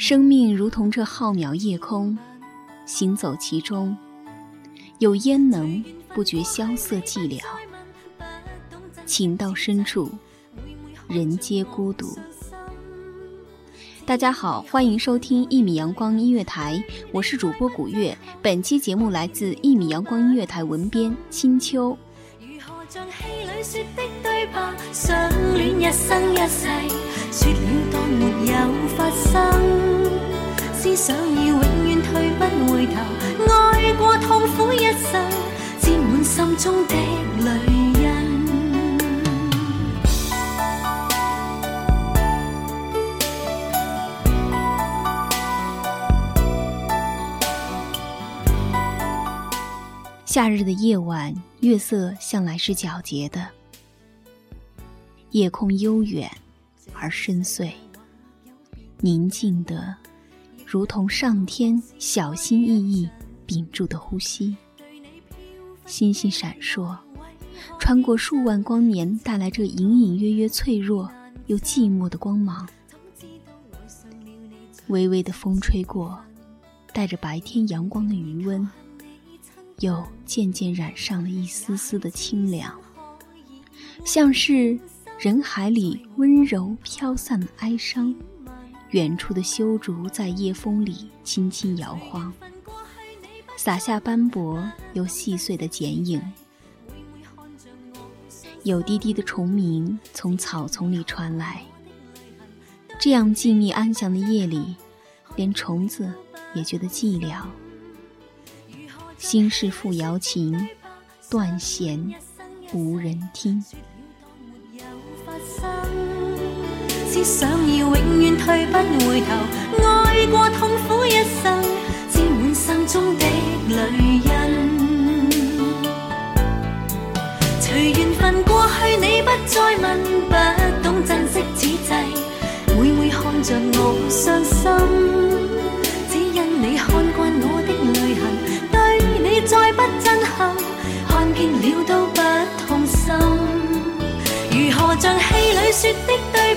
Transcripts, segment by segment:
生命如同这浩渺夜空，行走其中，有焉能不觉萧瑟寂寥？情到深处，人皆孤独。大家好，欢迎收听一米阳光音乐台，我是主播古月。本期节目来自一米阳光音乐台文编青秋。思想已永远退不回头，爱过痛苦一生，沾满心中的泪印。夏日的夜晚，月色向来是皎洁的，夜空悠远而深邃，宁静的。如同上天小心翼翼屏住的呼吸，星星闪烁，穿过数万光年，带来这隐隐约约脆弱又寂寞的光芒。微微的风吹过，带着白天阳光的余温，又渐渐染上了一丝丝的清凉，像是人海里温柔飘散的哀伤。远处的修竹在夜风里轻轻摇晃，洒下斑驳又细碎的剪影。有滴滴的虫鸣从草丛里传来。这样静谧安详的夜里，连虫子也觉得寂寥。心事付瑶琴，断弦无人听。只想要永远退不回头，爱过痛苦一生，沾满心中的泪印。随缘分过去，你不再问，不懂珍惜此际，每每看着我伤心，只因你看惯我的泪痕，对你再不震撼，看见了都不痛心。如何像戏里说的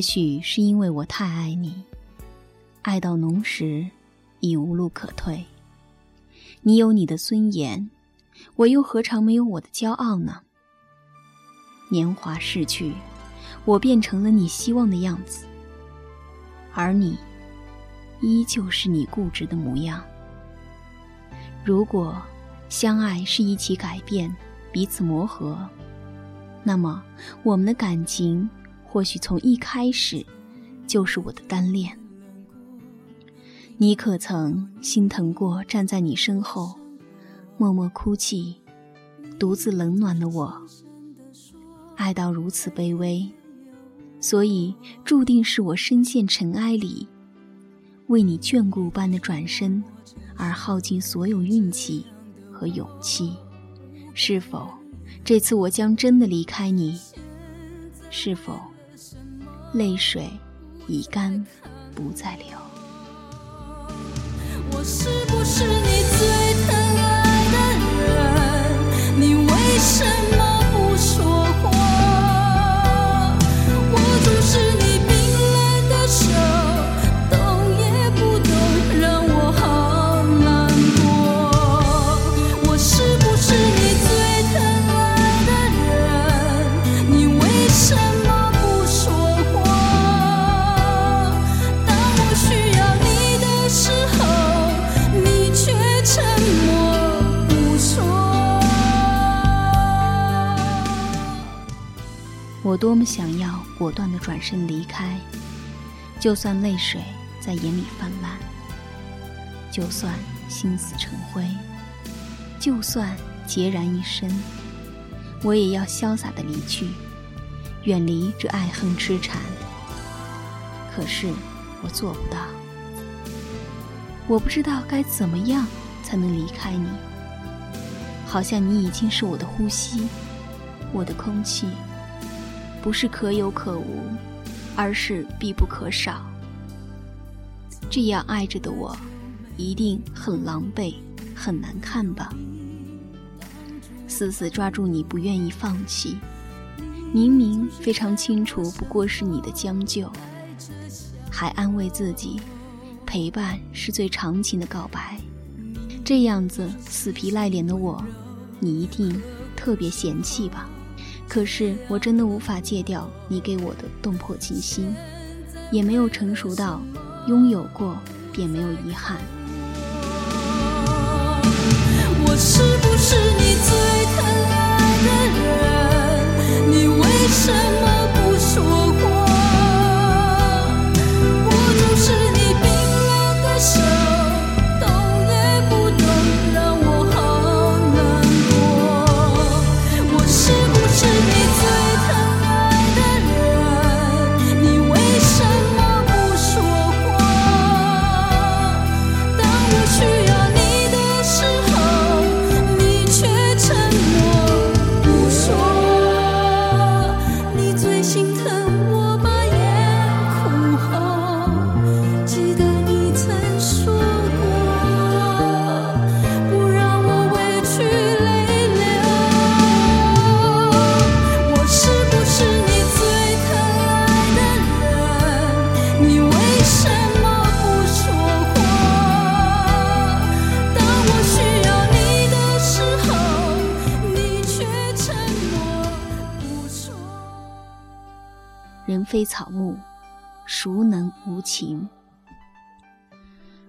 也许是因为我太爱你，爱到浓时已无路可退。你有你的尊严，我又何尝没有我的骄傲呢？年华逝去，我变成了你希望的样子，而你，依旧是你固执的模样。如果相爱是一起改变，彼此磨合，那么我们的感情或许从一开始就是我的单恋。你可曾心疼过站在你身后，默默哭泣，独自冷暖的我？爱到如此卑微，所以注定是我深陷尘埃里，为你眷顾般的转身，而耗尽所有运气和勇气。是否这次我将真的离开你？是否泪水已干，不再流？我多么想要果断的转身离开，就算泪水在眼里泛滥，就算心死成灰，就算孑然一身，我也要潇洒的离去，远离这爱恨痴缠。可是我做不到，我不知道该怎么样才能离开你。好像你已经是我的呼吸，我的空气。不是可有可无，而是必不可少。这样爱着的我，一定很狼狈，很难看吧？死死抓住你不愿意放弃，明明非常清楚不过是你的将就，还安慰自己，陪伴是最长情的告白。这样子死皮赖脸的我，你一定特别嫌弃吧？可是我真的无法戒掉你给我的动魄惊心，也没有成熟到拥有过便没有遗憾。我是非草木，孰能无情？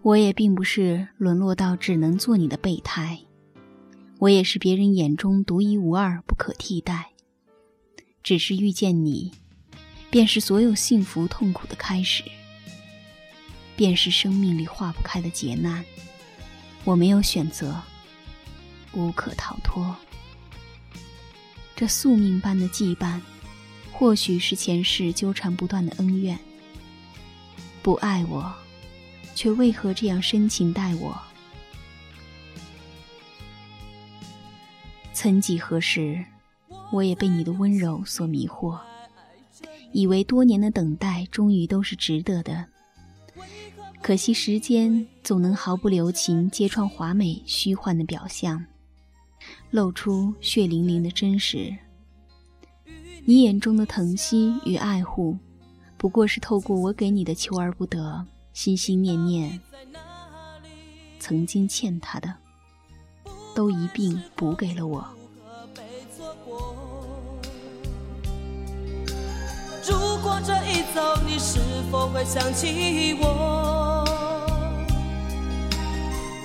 我也并不是沦落到只能做你的备胎，我也是别人眼中独一无二、不可替代。只是遇见你，便是所有幸福痛苦的开始，便是生命里化不开的劫难。我没有选择，无可逃脱。这宿命般的羁绊。或许是前世纠缠不断的恩怨。不爱我，却为何这样深情待我？曾几何时，我也被你的温柔所迷惑，以为多年的等待终于都是值得的。可惜时间总能毫不留情揭穿华美虚幻的表象，露出血淋淋的真实。你眼中的疼惜与爱护，不过是透过我给你的求而不得、心心念念、曾经欠他的都一并补给了我。如果这一走，你是否会想起我？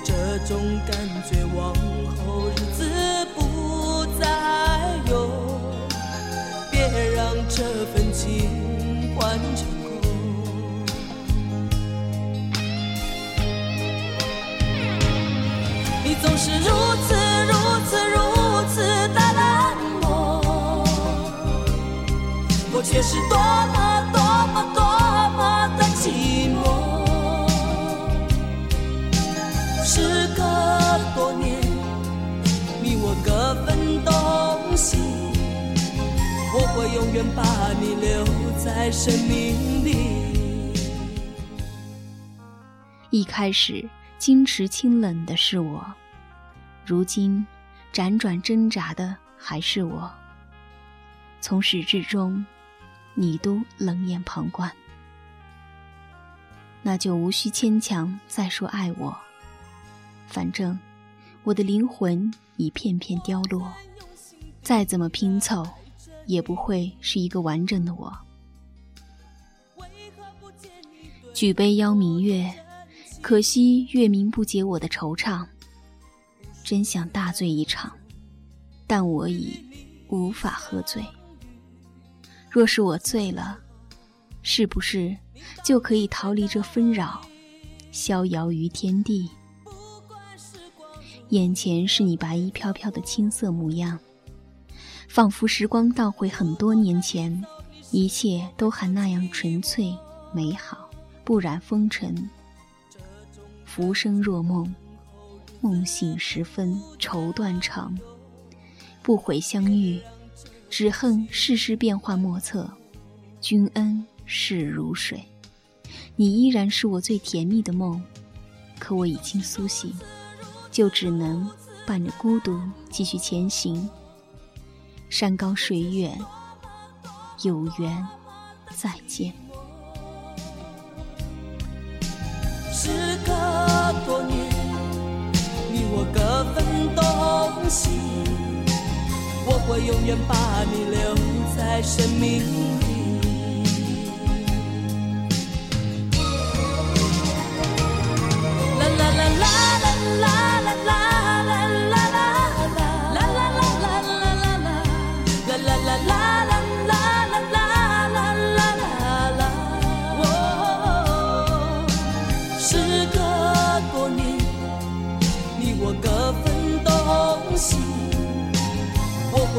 这种感觉往后日子却是多么多么多么的寂寞。时隔多年，你我各分东西，我会永远把你留在生命里。一开始矜持清冷的是我，如今辗转挣扎的还是我。从始至终，你都冷眼旁观，那就无需牵强再说爱我。反正我的灵魂已片片凋落，再怎么拼凑，也不会是一个完整的我。举杯邀明月，可惜月明不解我的惆怅。真想大醉一场，但我已无法喝醉。若是我醉了，是不是就可以逃离这纷扰，逍遥于天地？眼前是你白衣飘飘的青涩模样，仿佛时光倒回很多年前，一切都还那样纯粹美好，不染风尘。浮生若梦，梦醒时分愁断肠。不悔相遇，只恨世事变幻莫测。君恩逝如水，你依然是我最甜蜜的梦，可我已经苏醒。就只能伴着孤独继续前行。山高水远，有缘再见。时隔多年，你我各分东西，我会永远把你留在生命里。啦啦啦啦啦啦。